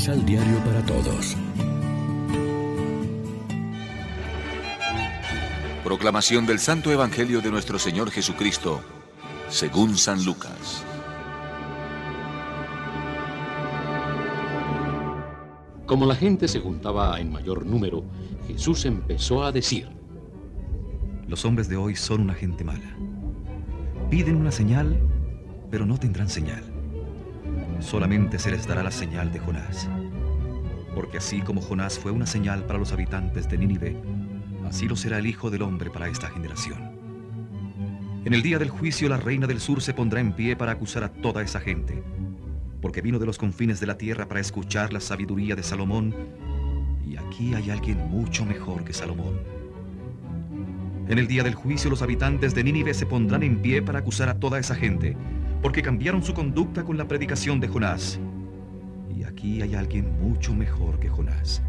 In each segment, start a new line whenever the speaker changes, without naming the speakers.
Misal Diario para Todos.
Proclamación del Santo Evangelio de nuestro Señor Jesucristo, según San Lucas.
Como la gente se juntaba en mayor número, Jesús empezó a decir,
Los hombres de hoy son una gente mala. Piden una señal, pero no tendrán señal. Solamente se les dará la señal de Jonás. Porque así como Jonás fue una señal para los habitantes de Nínive, así lo será el Hijo del Hombre para esta generación. En el día del juicio la reina del sur se pondrá en pie para acusar a toda esa gente porque vino de los confines de la tierra para escuchar la sabiduría de Salomón, y aquí hay alguien mucho mejor que Salomón. En el día del juicio los habitantes de Nínive se pondrán en pie para acusar a toda esa gente, porque cambiaron su conducta con la predicación de Jonás. Y aquí hay alguien mucho mejor que Jonás.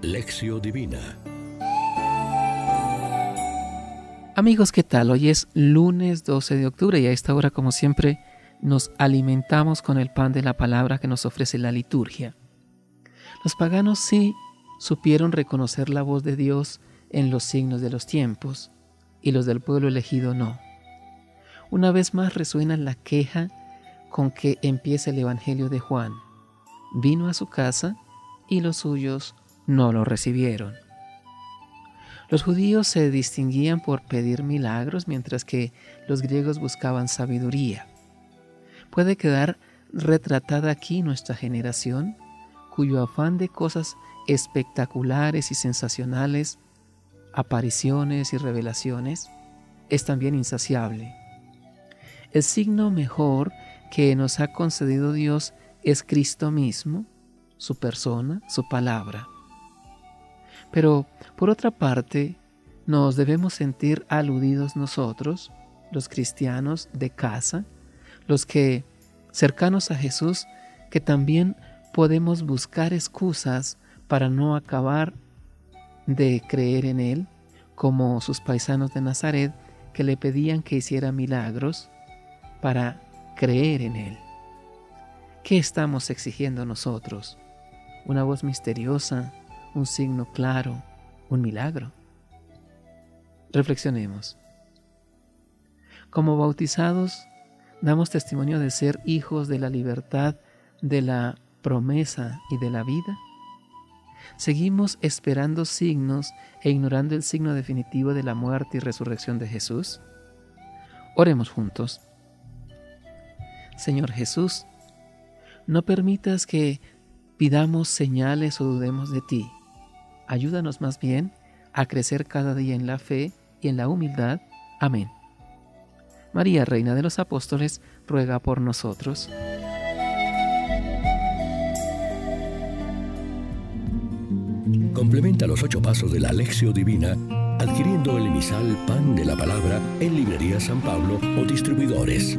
Lección Divina
Amigos, ¿qué tal? Hoy es lunes 12 de octubre y a esta hora, como siempre, nos alimentamos con el pan de la palabra que nos ofrece la liturgia. Los paganos sí supieron reconocer la voz de Dios en los signos de los tiempos, y los del pueblo elegido no. Una vez más resuena la queja con que empieza el Evangelio de Juan. Vino a su casa y los suyos no lo recibieron. Los judíos se distinguían por pedir milagros mientras que los griegos buscaban sabiduría puede quedar retratada aquí nuestra generación, cuyo afán de cosas espectaculares y sensacionales, apariciones y revelaciones, es también insaciable. El signo mejor que nos ha concedido Dios es Cristo mismo, su persona, su palabra. Pero, por otra parte, nos debemos sentir aludidos nosotros, los cristianos de casa, los que, cercanos a Jesús, que también podemos buscar excusas para no acabar de creer en Él, como sus paisanos de Nazaret que le pedían que hiciera milagros para creer en Él. ¿Qué estamos exigiendo nosotros? ¿Una voz misteriosa? ¿Un signo claro? ¿Un milagro? Reflexionemos. Como bautizados, damos testimonio de ser hijos de la libertad, de la promesa y de la vida? ¿Seguimos esperando signos e ignorando el signo definitivo de la muerte y resurrección de Jesús? Oremos juntos. Señor Jesús, no permitas que pidamos señales o dudemos de ti. Ayúdanos más bien a crecer cada día en la fe y en la humildad. Amén. María, Reina de los Apóstoles, ruega por nosotros.
Complementa los ocho pasos de la Alexio Divina adquiriendo el emisal Pan de la Palabra en Librería San Pablo o distribuidores.